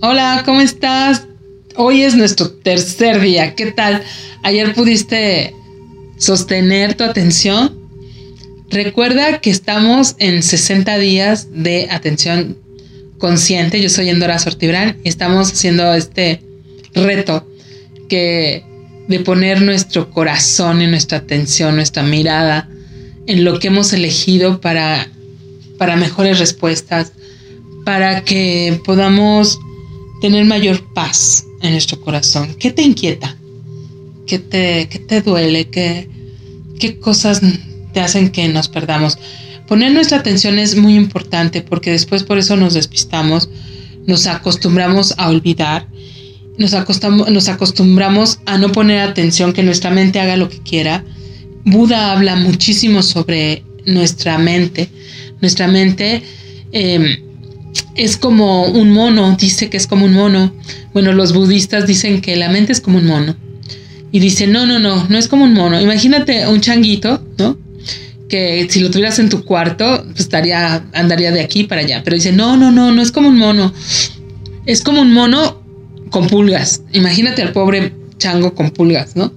Hola, ¿cómo estás? Hoy es nuestro tercer día. ¿Qué tal? ¿Ayer pudiste sostener tu atención? Recuerda que estamos en 60 días de atención consciente. Yo soy Endora Sortibrán y estamos haciendo este reto que de poner nuestro corazón y nuestra atención, nuestra mirada en lo que hemos elegido para, para mejores respuestas, para que podamos tener mayor paz en nuestro corazón. ¿Qué te inquieta? ¿Qué te, te duele? ¿Qué, ¿Qué cosas te hacen que nos perdamos? Poner nuestra atención es muy importante porque después por eso nos despistamos, nos acostumbramos a olvidar, nos, nos acostumbramos a no poner atención, que nuestra mente haga lo que quiera. Buda habla muchísimo sobre nuestra mente. Nuestra mente eh, es como un mono, dice que es como un mono. Bueno, los budistas dicen que la mente es como un mono. Y dice, no, no, no, no es como un mono. Imagínate un changuito, ¿no? Que si lo tuvieras en tu cuarto, pues estaría, andaría de aquí para allá. Pero dice, no, no, no, no es como un mono. Es como un mono con pulgas. Imagínate al pobre chango con pulgas, ¿no?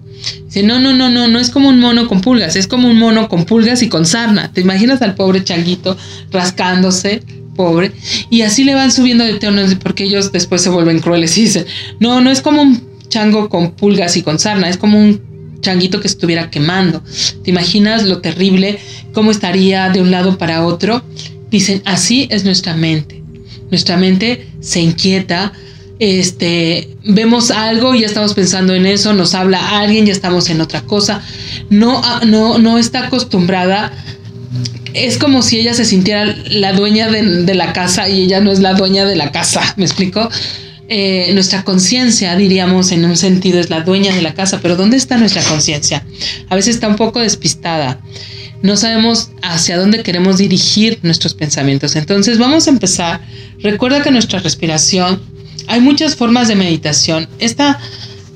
Dice, no, no, no, no, no es como un mono con pulgas, es como un mono con pulgas y con sarna. ¿Te imaginas al pobre changuito rascándose pobre, y así le van subiendo de tono porque ellos después se vuelven crueles y dicen, no, no es como un chango con pulgas y con sarna, es como un changuito que estuviera quemando. ¿Te imaginas lo terrible? ¿Cómo estaría de un lado para otro? Dicen, así es nuestra mente. Nuestra mente se inquieta, este, vemos algo y ya estamos pensando en eso, nos habla alguien, ya estamos en otra cosa. No, no, no está acostumbrada es como si ella se sintiera la dueña de, la casa y ella no es la dueña de la casa, ¿me explico? Eh, nuestra conciencia, diríamos, en un sentido es la dueña de la casa, pero ¿dónde está nuestra conciencia? A veces está un poco despistada. No sabemos hacia dónde queremos dirigir nuestros pensamientos. Entonces vamos a empezar. Recuerda que nuestra respiración, hay muchas formas de meditación. Esta,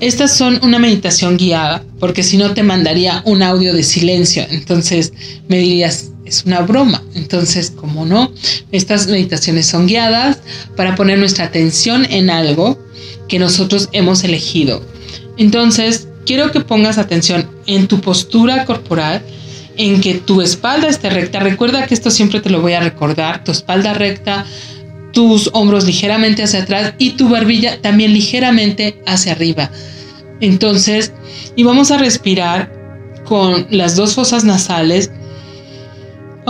estas son una meditación guiada, porque si no te mandaría un audio de silencio. Entonces me dirías, es una broma. Entonces, como no, estas meditaciones son guiadas para poner nuestra atención en algo que nosotros hemos elegido. Entonces, quiero que pongas atención en tu postura corporal, en que tu espalda esté recta. Recuerda que esto siempre te lo voy a recordar, tu espalda recta, tus hombros ligeramente hacia atrás y tu barbilla también ligeramente hacia arriba. Entonces, y vamos a respirar con las dos fosas nasales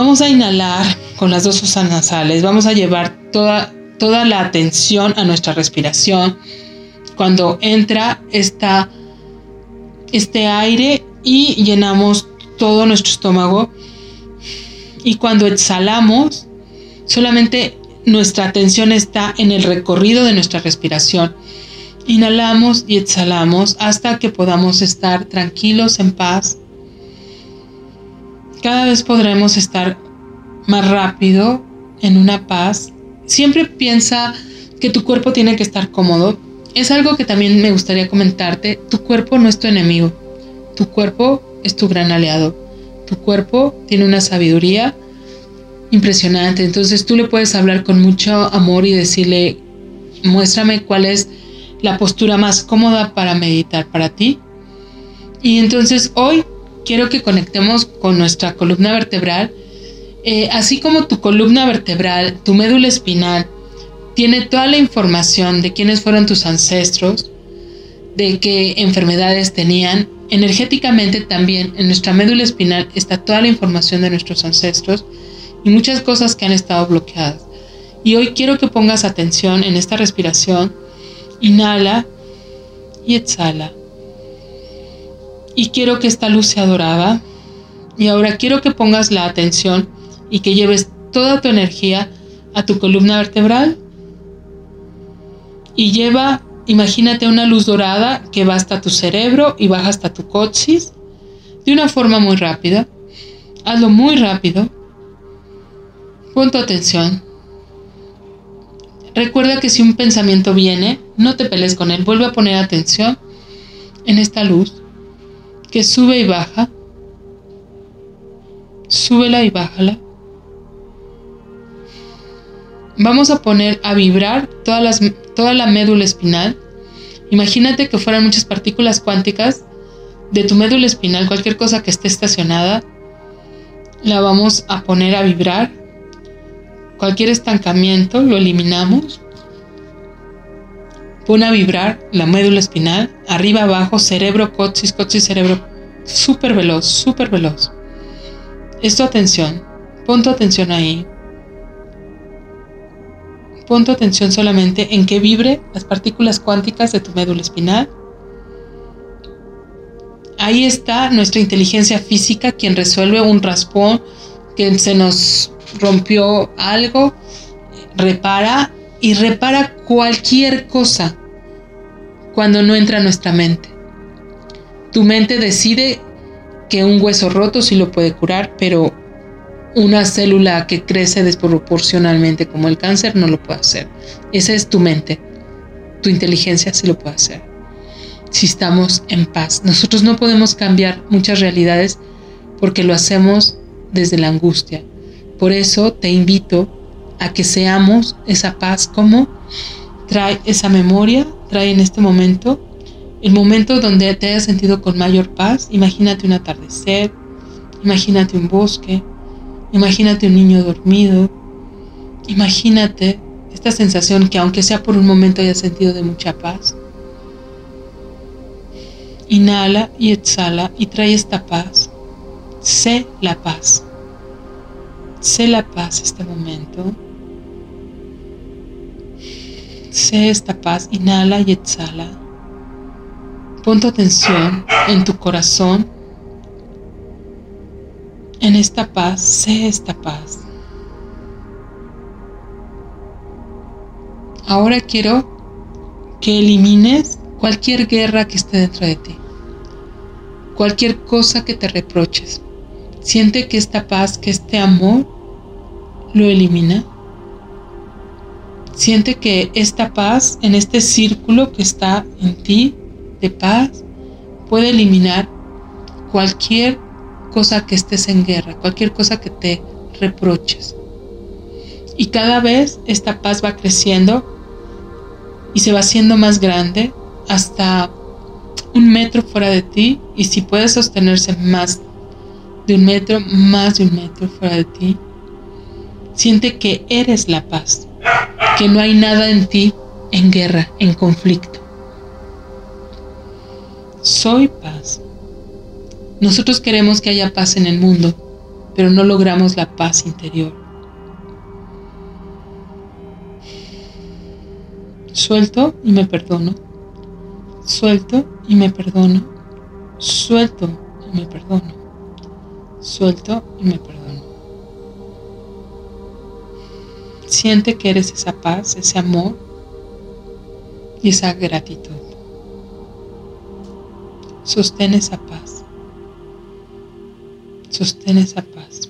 Vamos a inhalar con las dos fosas nasales, vamos a llevar toda, toda la atención a nuestra respiración. Cuando entra este aire y llenamos todo nuestro estómago. Y cuando exhalamos, solamente nuestra atención está en el recorrido de nuestra respiración. Inhalamos y exhalamos hasta que podamos estar tranquilos, en paz cada vez podremos estar más rápido, en una paz. Siempre piensa que tu cuerpo tiene que estar cómodo. Es algo que también me gustaría comentarte. Tu cuerpo no es tu enemigo. Tu cuerpo es tu gran aliado. Tu cuerpo tiene una sabiduría impresionante. Entonces tú le puedes hablar con mucho amor y decirle, muéstrame cuál es la postura más cómoda para meditar para ti. Y entonces hoy quiero que conectemos con nuestra columna vertebral. Eh, así como tu columna vertebral, tu médula espinal, tiene toda la información de quiénes fueron tus ancestros, de qué enfermedades tenían. Energéticamente también en nuestra médula espinal está toda la información de nuestros ancestros y muchas cosas que han estado bloqueadas. Y hoy quiero que pongas atención en esta respiración. Inhala y exhala y quiero que esta luz sea dorada. Y ahora quiero que pongas la atención y que lleves toda tu energía a tu columna vertebral. Y lleva, imagínate una luz dorada que va hasta tu cerebro y baja hasta tu coxis de una forma muy rápida. Hazlo muy rápido. Pon tu atención. Recuerda que si un pensamiento viene, no te pelees con él. Vuelve a poner atención en esta luz que sube y baja. Súbela y bájala. vamos a poner a vibrar todas las, toda la médula espinal. Imagínate que fueran muchas partículas cuánticas de tu médula espinal, cualquier cosa que esté estacionada, la vamos a poner a vibrar. Cualquier estancamiento lo eliminamos. Pon a vibrar la médula espinal, arriba, abajo, cerebro, coxis, coxis, cerebro, súper veloz, súper veloz. Es tu atención. Pon tu atención ahí. Pon tu atención solamente en que vibre las partículas cuánticas de tu médula espinal. Ahí está nuestra inteligencia física, quien resuelve un raspón, que se nos rompió algo, repara y repara cualquier cosa cuando no entra a nuestra mente. Tu mente decide que un hueso roto sí lo puede curar, pero una célula que crece desproporcionalmente como el cáncer no lo puede hacer. Esa es tu mente. Tu inteligencia sí lo puede hacer. Si estamos en paz. Nosotros no podemos cambiar muchas realidades porque lo hacemos desde la angustia. Por eso te invito a que seamos esa paz como trae esa memoria, trae en este momento el momento donde te hayas sentido con mayor paz. Imagínate un atardecer, imagínate un bosque, Imagínate un niño dormido. Imagínate esta sensación que aunque sea por un momento hayas sentido de mucha paz. Inhala y exhala y trae esta paz. Sé la paz. Sé la paz este momento. Sé esta paz. Inhala y exhala. Pon tu atención en tu corazón en esta paz, sé esta paz. Ahora quiero que elimines cualquier guerra que esté dentro de ti, cualquier cosa que te reproches. Siente que esta paz, que este amor lo elimina. Siente que esta paz en este círculo que está en ti de paz puede eliminar cualquier cosa que estés en guerra, cualquier cosa que te reproches. Y cada vez esta paz va creciendo y se va haciendo más grande hasta un metro fuera de ti y si puedes sostenerse más de un metro, más de un metro fuera de ti, siente que eres la paz, que no hay nada en ti en guerra, en conflicto. Soy paz. Nosotros queremos que haya paz en el mundo, pero no logramos la paz interior. Suelto y me perdono. Suelto y me perdono. Suelto y me perdono. Suelto y me perdono. Siente que eres esa paz, ese amor y esa gratitud. Sostén esa paz. Sostén esa paz.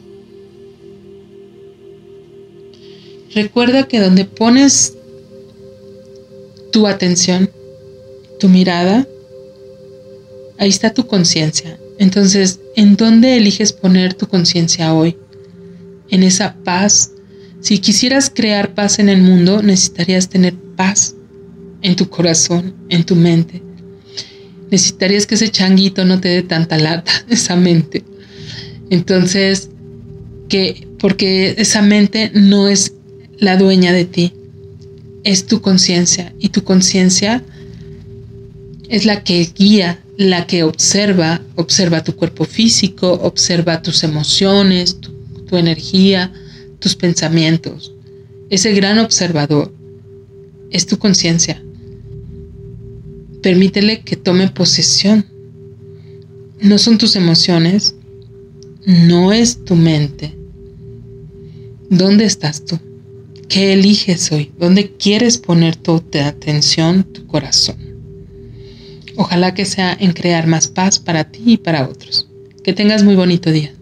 Recuerda que donde pones tu atención, tu mirada, ahí está tu conciencia. Entonces, ¿en dónde eliges poner tu conciencia hoy? En esa paz. Si quisieras crear paz en el mundo, necesitarías tener paz en tu corazón, en tu mente. Necesitarías que ese changuito no te dé tanta lata, esa mente. Entonces, que porque esa mente no es la dueña de ti, es tu conciencia y tu conciencia es la que guía, la que observa, observa tu cuerpo físico, observa tus emociones, tu, tu energía, tus pensamientos. Ese gran observador es tu conciencia. Permítele que tome posesión. No son tus emociones, no es tu mente. ¿Dónde estás tú? ¿Qué eliges hoy? ¿Dónde quieres poner tu atención, tu corazón? Ojalá que sea en crear más paz para ti y para otros. Que tengas muy bonito día.